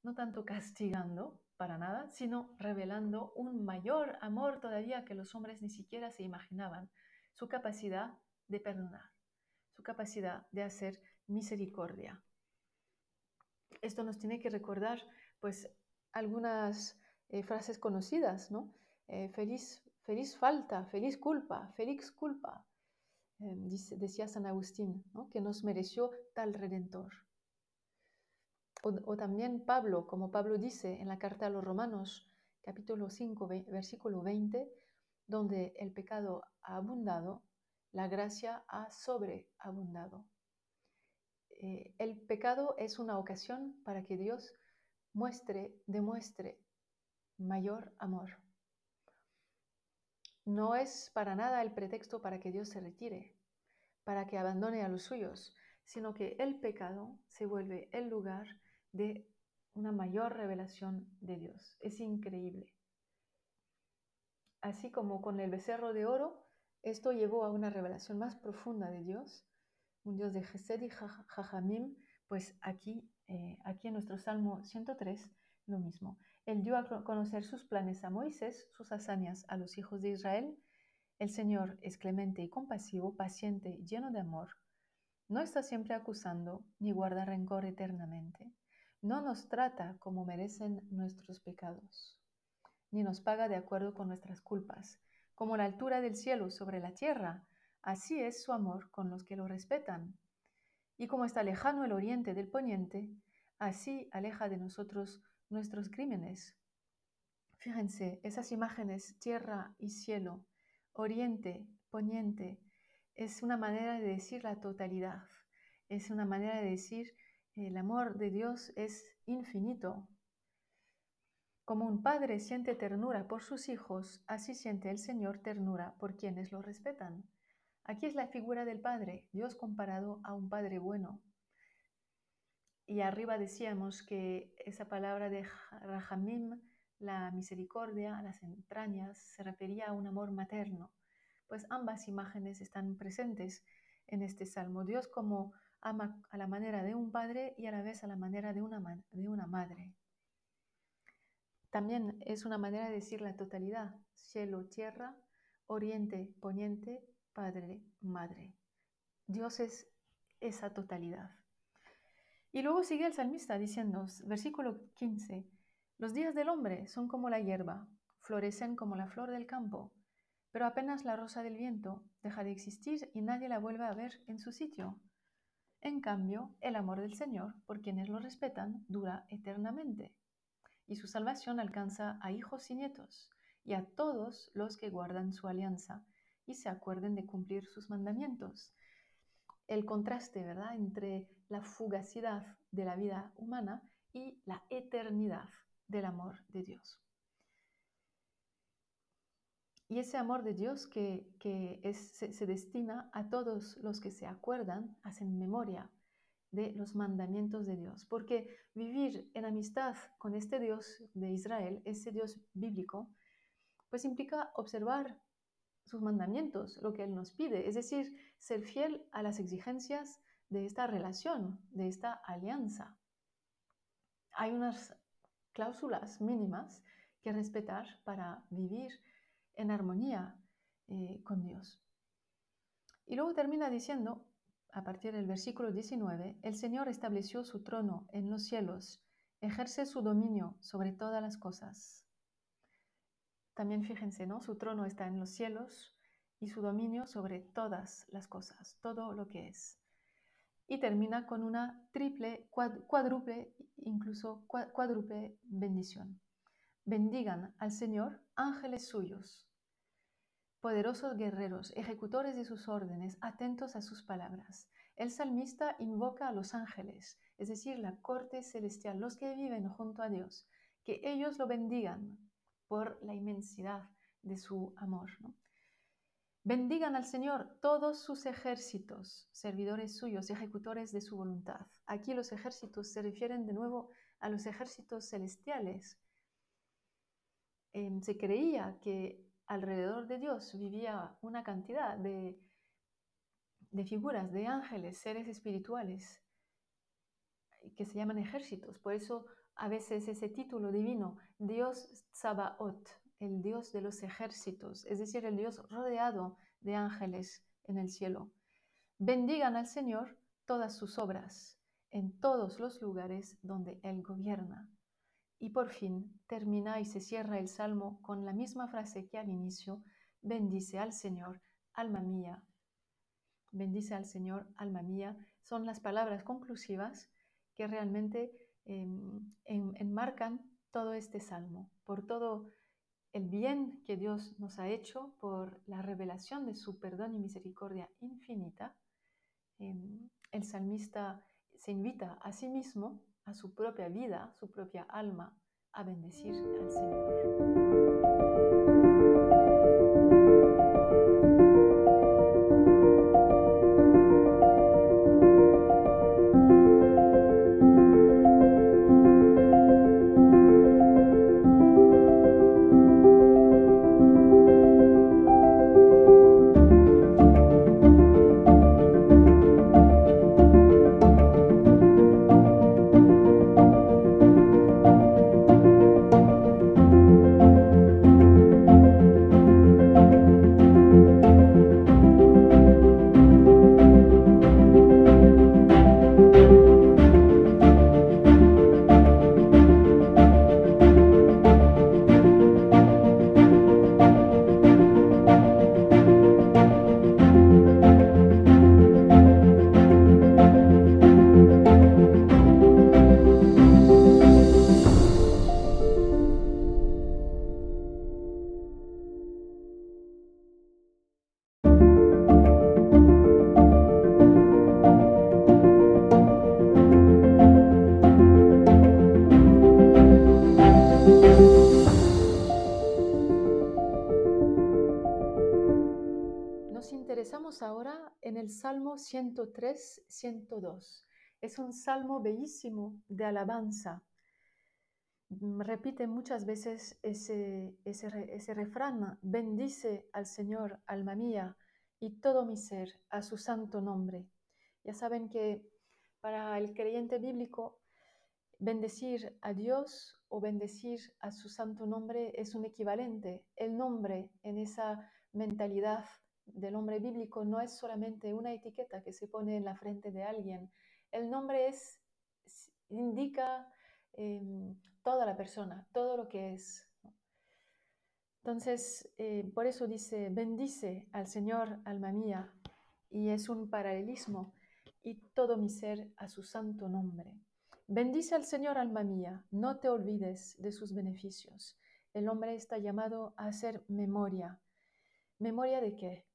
No tanto castigando para nada, sino revelando un mayor amor todavía que los hombres ni siquiera se imaginaban, su capacidad de perdonar, su capacidad de hacer misericordia. Esto nos tiene que recordar pues algunas eh, frases conocidas, ¿no? Eh, feliz, feliz falta, feliz culpa, feliz culpa, eh, decía San Agustín, ¿no? que nos mereció tal redentor. O, o, también Pablo, como Pablo dice en la carta a los Romanos, capítulo 5, versículo 20, donde el pecado ha abundado, la gracia ha sobreabundado. el pecado es una ocasión para que Dios muestre, demuestre mayor amor. No es para nada el pretexto para que Dios se retire, para que abandone a los suyos, sino que el pecado se vuelve el lugar de una mayor revelación de Dios. Es increíble. así como con el becerro de oro, esto llevó a una revelación más profunda de Dios, un Dios de Gesed y Jajamim, pues aquí, eh, aquí en nuestro Salmo 103, lo mismo. Él dio a conocer sus planes a Moisés, sus hazañas a los hijos de Israel. El Señor es clemente y compasivo, paciente y lleno de amor. No está siempre acusando ni guarda rencor eternamente. No nos trata como merecen nuestros pecados, ni nos paga de acuerdo con nuestras culpas. Como la altura del cielo sobre la tierra, así es su amor con los que lo respetan. Y como está lejano el oriente del poniente, así aleja de nosotros nuestros crímenes. Fíjense, esas imágenes, tierra y cielo, oriente, poniente, es una manera de decir la totalidad, es una manera de decir el amor de Dios es infinito. Como un padre siente ternura por sus hijos, así siente el Señor ternura por quienes lo respetan. Aquí es la figura del Padre, Dios comparado a un Padre bueno, y arriba decíamos que esa palabra de Rahamim, la misericordia, las entrañas, se refería a un amor materno. Pues ambas imágenes están presentes en este salmo. Dios como ama a la manera de un padre y a la vez a la manera de una, de una madre. También es una manera de decir la totalidad, cielo, tierra, oriente, poniente, padre, madre. Dios es esa totalidad. Y luego sigue el salmista diciendo, versículo 15, los días del hombre son como la hierba, florecen como la flor del campo, pero apenas la rosa del viento deja de existir y nadie la vuelve a ver en su sitio. En cambio, el amor del Señor, por quienes lo respetan, dura eternamente, y su salvación alcanza a hijos y nietos, y a todos los que guardan su alianza y se acuerden de cumplir sus mandamientos. El contraste, ¿verdad?, entre la fugacidad de la vida humana y la eternidad del amor de Dios. Y ese amor de Dios que, se, se, destina a todos los que se acuerdan, hacen memoria de los mandamientos de Dios. Porque vivir en amistad con este Dios de Israel, ese Dios bíblico, pues implica observar sus mandamientos, lo que Él nos pide, es decir, ser fiel a las exigencias de esta relación, de esta alianza. Hay unas cláusulas mínimas que respetar para vivir en armonía eh, con Dios. Y luego termina diciendo, a partir del versículo 19, el Señor estableció su trono en los cielos, ejerce su dominio sobre todas las cosas. También fíjense, ¿no? Su trono está en los cielos y su dominio sobre todas las cosas, todo lo que es y termina con una triple, cuádruple, incluso cuádruple bendición. Bendigan al Señor ángeles suyos, poderosos guerreros, ejecutores de sus órdenes, atentos a sus palabras. El salmista invoca a los ángeles, es decir, la corte celestial, los que viven junto a Dios, que ellos lo bendigan por la inmensidad de su amor. Bendigan al Señor todos sus ejércitos, servidores suyos, ejecutores de su voluntad. Aquí los ejércitos se refieren de nuevo a los ejércitos celestiales. Em, se creía que alrededor de Dios vivía una cantidad de, de figuras, de ángeles, seres espirituales, que se llaman ejércitos. Por eso a veces ese título divino, Dios Sabaoth, el Dios de los ejércitos, es decir, el Dios rodeado de ángeles en el cielo. Bendigan al Señor todas sus obras en todos los lugares donde Él gobierna. Y por fin termina y se cierra el salmo con la misma frase que al inicio, bendice al Señor, alma mía. Bendice al Señor, alma mía, son las palabras conclusivas que realmente em, enmarcan todo este salmo, por todo el bien que Dios nos ha hecho por la revelación de su perdón y misericordia infinita, em, el salmista se invita a sí mismo, a su propia vida, su propia alma, a bendecir al Señor. 103, 102. Es un salmo bellísimo de alabanza. Mm, repite muchas veces ese, ese, ese refrán, bendice al Señor, alma mía, y todo mi ser, a su santo nombre. Ya saben que para el creyente bíblico, bendecir a Dios o bendecir a su santo nombre es un equivalente. El nombre en esa mentalidad del hombre bíblico no es solamente una etiqueta que se pone en la frente de alguien. El nombre es, indica em, toda la persona, todo lo que es. Entonces, eh, por eso dice, bendice al Señor, alma mía, y es un paralelismo, y todo mi ser a su santo nombre. Bendice al Señor, alma mía, no te olvides de sus beneficios. El hombre está llamado a hacer memoria. ¿Memoria de qué?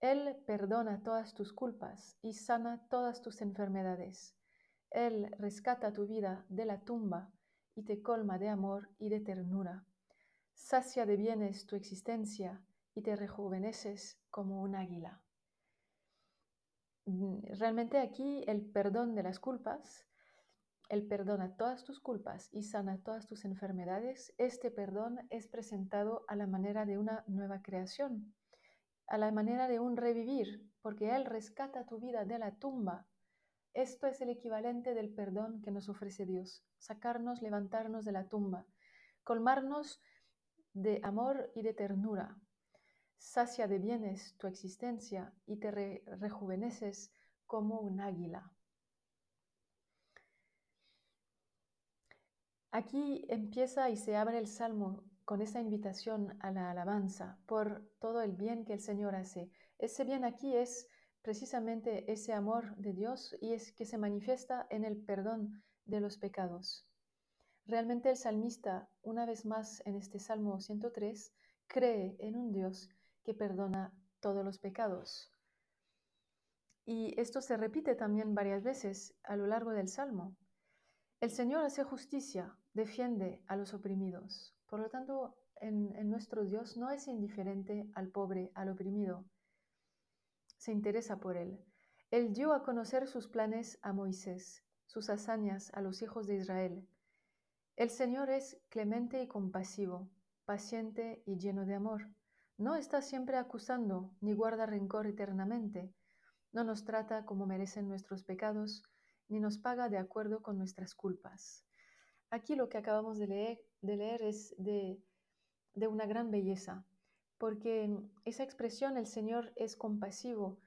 Él perdona todas tus culpas y sana todas tus enfermedades. Él rescata tu vida de la tumba y te colma de amor y de ternura. Sacia de bienes tu existencia y te rejuveneces como un águila. Mm, realmente aquí el perdón de las culpas, Él perdona todas tus culpas y sana todas tus enfermedades. Este perdón es presentado a la manera de una nueva creación, a la manera de un revivir, porque Él rescata tu vida de la tumba. Esto es el equivalente del perdón que nos ofrece Dios, sacarnos, levantarnos de la tumba, colmarnos de amor y de ternura. Sacia de bienes tu existencia y te rejuveneces como un águila. Aquí empieza y se abre el salmo con esa invitación a la alabanza por todo el bien que el Señor hace. Ese bien aquí es precisamente ese amor de Dios y es que se manifiesta en el perdón de los pecados. Realmente el salmista, una vez más en este Salmo 103, cree en un Dios que perdona todos los pecados. Y esto se repite también varias veces a lo largo del Salmo. El Señor hace justicia, defiende a los oprimidos. Por lo tanto, en, nuestro Dios no es indiferente al pobre, al oprimido. Se interesa por él. Él dio a conocer sus planes a Moisés, sus hazañas a los hijos de Israel. El Señor es clemente y compasivo, paciente y lleno de amor. No está siempre acusando ni guarda rencor eternamente. No nos trata como merecen nuestros pecados, ni nos paga de acuerdo con nuestras culpas. Aquí lo que acabamos de leer, de leer es de, de una gran belleza, porque esa expresión el Señor es compasivo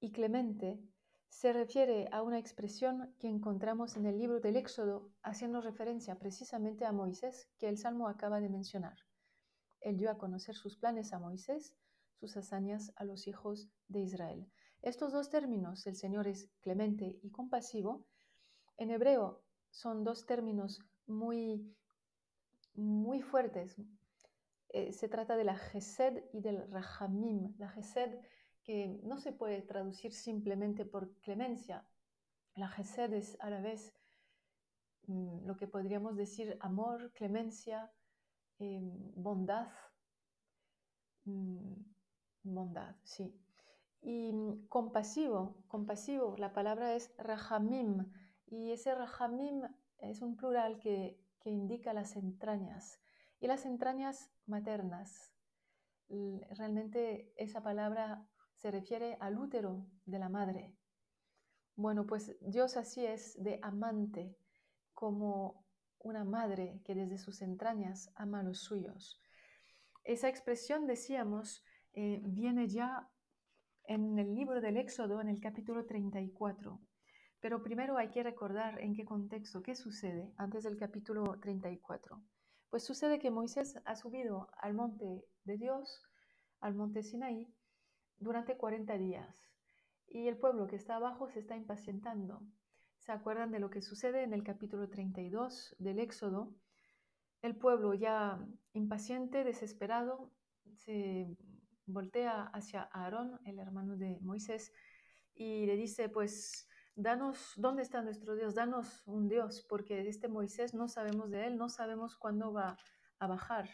y clemente se refiere a una expresión que encontramos en el libro del Éxodo, haciendo referencia precisamente a Moisés, que el Salmo acaba de mencionar. Él dio a conocer sus planes a Moisés, sus hazañas a los hijos de Israel. Estos dos términos, el Señor es clemente y compasivo, en hebreo son dos términos muy, muy fuertes. Eh, se trata de la Gesed y del Rahamim. La Gesed que no se puede traducir simplemente por clemencia. La Gesed es a la vez mm, lo que podríamos decir amor, clemencia, em, bondad. Mm, bondad, sí. Y mm, compasivo, compasivo, la palabra es Rahamim. Y ese Rahamim es un plural que, indica las entrañas y las entrañas maternas. Realmente esa palabra se refiere al útero de la madre. Bueno, pues Dios así es de amante, como una madre que desde sus entrañas ama a los suyos. Esa expresión, decíamos, eh, viene ya en el libro del Éxodo, en el capítulo 34. Pero primero hay que recordar en qué contexto, qué sucede antes del capítulo 34. Pues sucede que Moisés ha subido al monte de Dios, al monte Sinaí, durante 40 días. Y el pueblo que está abajo se está impacientando. ¿Se acuerdan de lo que sucede en el capítulo 32 del Éxodo? El pueblo ya impaciente, desesperado, se voltea hacia Aarón, el hermano de Moisés, y le dice, pues danos, ¿dónde está nuestro Dios? Danos un Dios, porque este Moisés no sabemos de él, no sabemos cuándo va a bajar.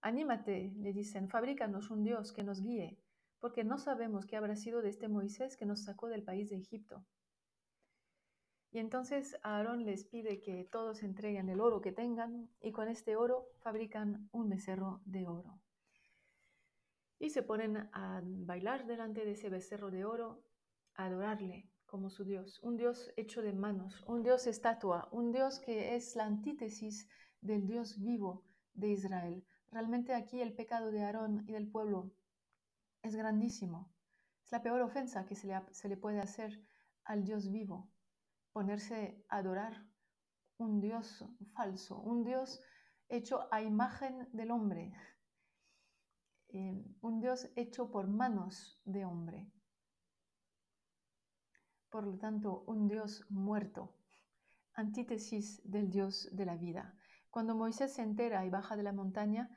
Anímate, le dicen, fabrícanos un Dios que nos guíe, porque no sabemos qué habrá sido de este Moisés que nos sacó del país de Egipto. Y entonces Aarón les pide que todos entreguen el oro que tengan y con este oro fabrican un becerro de oro. Y se ponen a bailar delante de ese becerro de oro, a adorarle como su Dios, un Dios hecho de manos, un Dios estatua, un Dios que es la antítesis del Dios vivo de Israel. Realmente aquí el pecado de Aarón y del pueblo es grandísimo. Es la peor ofensa que se le, se le puede hacer al Dios vivo, ponerse a adorar un Dios falso, un Dios hecho a imagen del hombre, eh, un Dios hecho por manos de hombre. Por lo tanto, un Dios muerto, antítesis del Dios de la vida. Cuando Moisés se entera y baja de la montaña,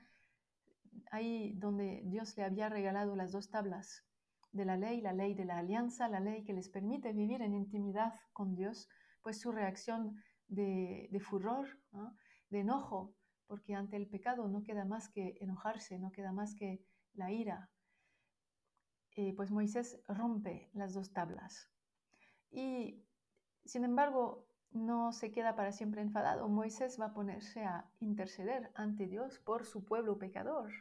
ahí donde Dios le había regalado las dos tablas de la ley, la ley de la alianza, la ley que les permite vivir en intimidad con Dios, pues su reacción de, furor, de enojo, porque ante el pecado no queda más que enojarse, no queda más que la ira. Eh, pues Moisés rompe las dos tablas. Y sin embargo, no se queda para siempre enfadado. Moisés va a ponerse a interceder ante Dios por su pueblo pecador.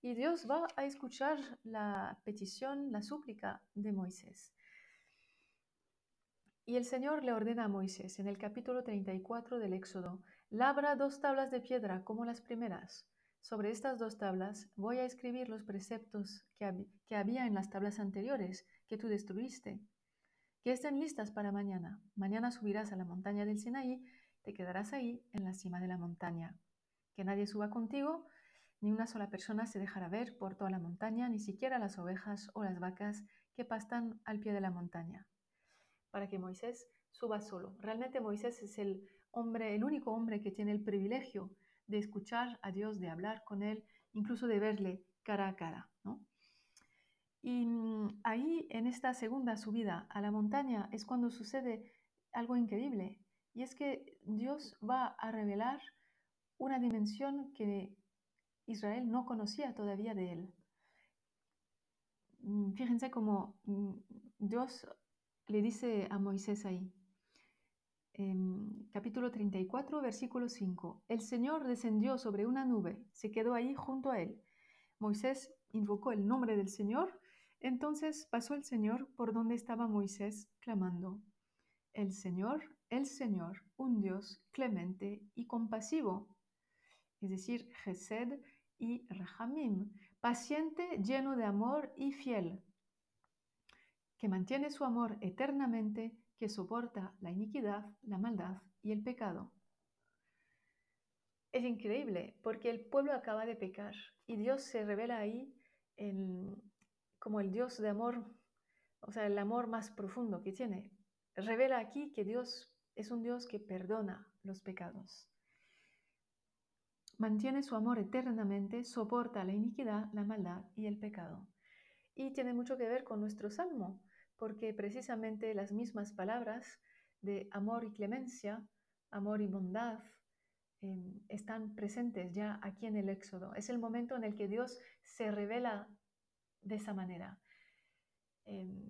Y Dios va a escuchar la petición, la súplica de Moisés. Y el Señor le ordena a Moisés en el capítulo 34 del Éxodo, labra dos tablas de piedra como las primeras. Sobre estas dos tablas voy a escribir los preceptos que, que había en las tablas anteriores que tú destruiste que estén listas para mañana. Mañana subirás a la montaña del Sinaí, te quedarás ahí en la cima de la montaña. Que nadie suba contigo, ni una sola persona se dejará ver por toda la montaña, ni siquiera las ovejas o las vacas que pastan al pie de la montaña. Para que Moisés suba solo. Realmente Moisés es el hombre, el único hombre que tiene el privilegio de escuchar a Dios, de hablar con él, incluso de verle cara a cara, ¿no? Y mm, ahí, en esta segunda subida a la montaña, es cuando sucede algo increíble. Y es que Dios va a revelar una dimensión que Israel no conocía todavía de él. Mm, fíjense cómo mm, Dios le dice a Moisés ahí, en capítulo 34, versículo 5, el Señor descendió sobre una nube, se quedó ahí junto a él. Moisés invocó el nombre del Señor entonces pasó el Señor por donde estaba Moisés, clamando, El Señor, el Señor, un Dios clemente y compasivo, es decir, Gesed y Rahamim, paciente, lleno de amor y fiel, que mantiene su amor eternamente, que soporta la iniquidad, la maldad y el pecado. Es increíble porque el pueblo acaba de pecar y Dios se revela ahí en, como el Dios de amor, o sea, el amor más profundo que tiene. Revela aquí que Dios es un Dios que perdona los pecados. Mantiene su amor eternamente, soporta la iniquidad, la maldad y el pecado. Y tiene mucho que ver con nuestro salmo, porque precisamente las mismas palabras de amor y clemencia, amor y bondad, em, están presentes ya aquí en el Éxodo. Es el momento en el que Dios se revela de esa manera. Em,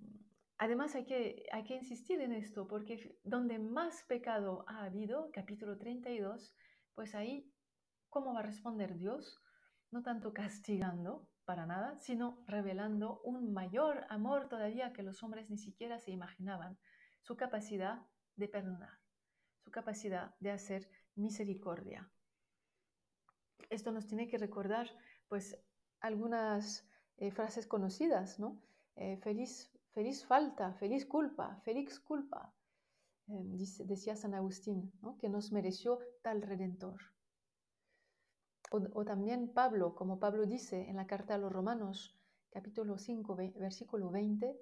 además hay que, hay que insistir en esto, porque donde más pecado ha habido, capítulo 32, pues ahí, ¿cómo va a responder Dios? No tanto castigando para nada, sino revelando un mayor amor todavía que los hombres ni siquiera se imaginaban, su capacidad de perdonar, su capacidad de hacer misericordia. Esto nos tiene que recordar pues algunas eh, frases conocidas, ¿no? Eh, feliz, feliz falta, feliz culpa, feliz culpa, eh, decía San Agustín, ¿no? que nos mereció tal redentor. O, o, también Pablo, como Pablo dice en la carta a los Romanos, capítulo 5, versículo 20,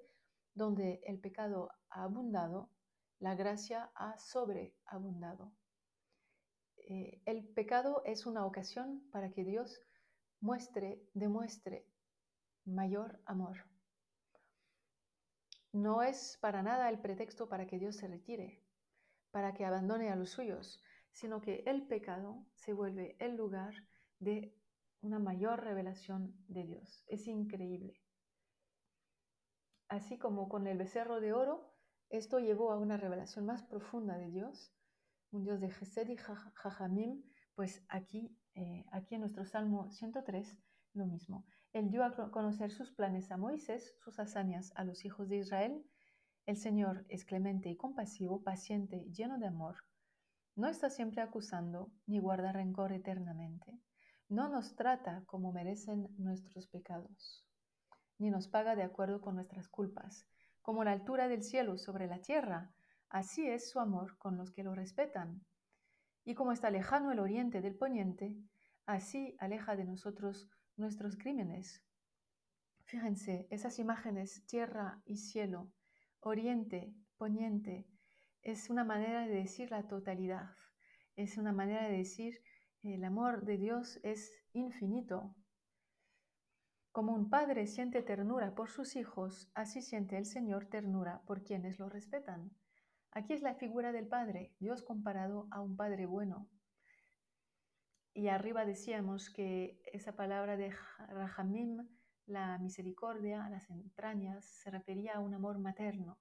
donde el pecado ha abundado, la gracia ha sobreabundado. el pecado es una ocasión para que Dios muestre, demuestre mayor amor. No es para nada el pretexto para que Dios se retire, para que abandone a los suyos, sino que el pecado se vuelve el lugar de una mayor revelación de Dios. Es increíble. así como con el becerro de oro, esto llevó a una revelación más profunda de Dios, un Dios de Gesed y Jajamim, pues aquí, eh, aquí en nuestro Salmo 103, lo mismo. Él dio a conocer sus planes a Moisés, sus hazañas a los hijos de Israel. El Señor es clemente y compasivo, paciente lleno de amor. No está siempre acusando ni guarda rencor eternamente. No nos trata como merecen nuestros pecados ni nos paga de acuerdo con nuestras culpas. Como la altura del cielo sobre la tierra, así es su amor con los que lo respetan. Y como está lejano el oriente del poniente, así aleja de nosotros nuestros crímenes. Fíjense, esas imágenes, tierra y cielo, oriente, poniente, es una manera de decir la totalidad, es una manera de decir el amor de Dios es infinito, como un padre siente ternura por sus hijos, así siente el Señor ternura por quienes lo respetan. Aquí es la figura del Padre, Dios comparado a un Padre bueno. Y arriba decíamos que esa palabra de Rahamim, la misericordia, las entrañas, se refería a un amor materno.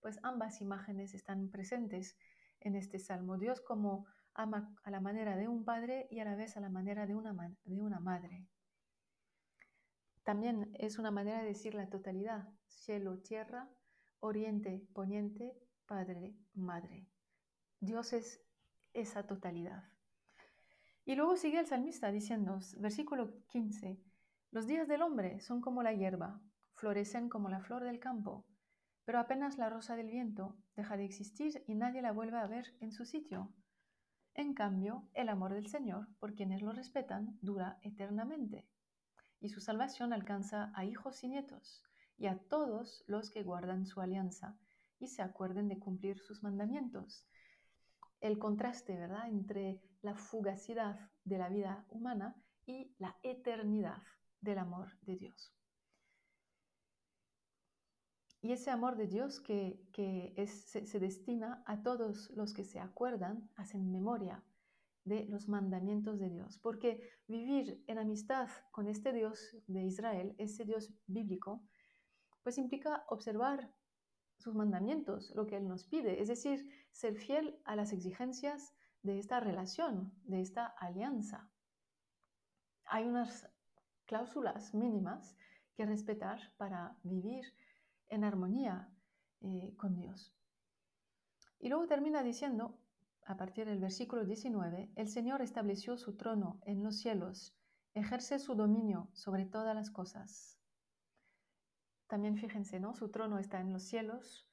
Pues ambas imágenes están presentes en este salmo. Dios como ama a la manera de un padre y a la vez a la manera de una, de una madre. También es una manera de decir la totalidad, cielo, tierra, oriente, poniente, padre, madre. Dios es esa totalidad. Y luego sigue el salmista diciendo, versículo 15, los días del hombre son como la hierba, florecen como la flor del campo, pero apenas la rosa del viento deja de existir y nadie la vuelve a ver en su sitio. En cambio, el amor del Señor, por quienes lo respetan, dura eternamente y su salvación alcanza a hijos y nietos y a todos los que guardan su alianza y se acuerden de cumplir sus mandamientos. El contraste, ¿verdad?, entre la fugacidad de la vida humana y la eternidad del amor de Dios. Y ese amor de Dios que, se, destina a todos los que se acuerdan, hacen memoria de los mandamientos de Dios, porque vivir en amistad con este Dios de Israel, ese Dios bíblico, pues implica observar sus mandamientos, lo que Él nos pide, es decir, ser fiel a las exigencias de esta relación, de esta alianza. Hay unas cláusulas mínimas que respetar para vivir en armonía eh, con Dios. Y luego termina diciendo, a partir del versículo 19, el Señor estableció su trono en los cielos, ejerce su dominio sobre todas las cosas. También fíjense, ¿no? Su trono está en los cielos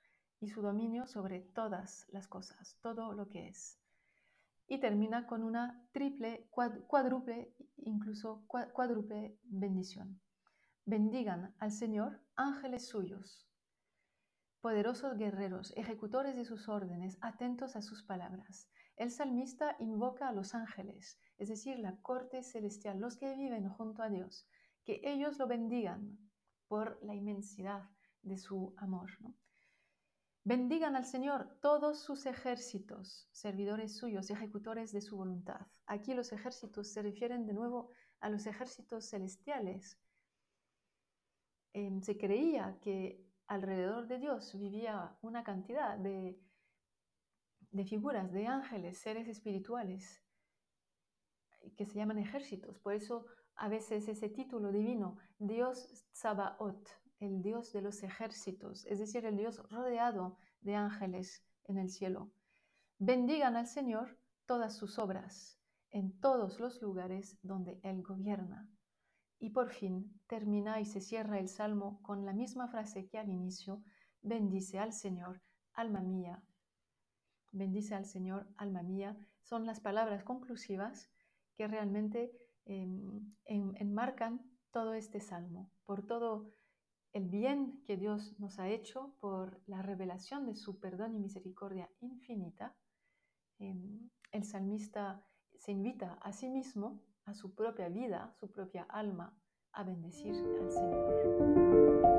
y su dominio sobre todas las cosas, todo lo que es. Y termina con una triple, cuádruple, incluso cuádruple bendición. Bendigan al Señor ángeles suyos, poderosos guerreros, ejecutores de sus órdenes, atentos a sus palabras. El salmista invoca a los ángeles, es decir, la corte celestial, los que viven junto a Dios, que ellos lo bendigan por la inmensidad de su amor. Bendigan al Señor todos sus ejércitos, servidores suyos, ejecutores de su voluntad. Aquí los ejércitos se refieren de nuevo a los ejércitos celestiales. Em, se creía que alrededor de Dios vivía una cantidad de, de figuras, de ángeles, seres espirituales, que se llaman ejércitos. Por eso a veces ese título divino, Dios Sabaoth, el Dios de los ejércitos, es decir, el Dios rodeado de ángeles en el cielo. Bendigan al Señor todas sus obras en todos los lugares donde Él gobierna. Y por fin termina y se cierra el salmo con la misma frase que al inicio, bendice al Señor, alma mía. Bendice al Señor, alma mía, son las palabras conclusivas que realmente em, enmarcan todo este salmo, por todo el bien que Dios nos ha hecho, por la revelación de su perdón y misericordia infinita. Em, el salmista se invita a sí mismo a su propia vida, su propia alma, a bendecir al Señor.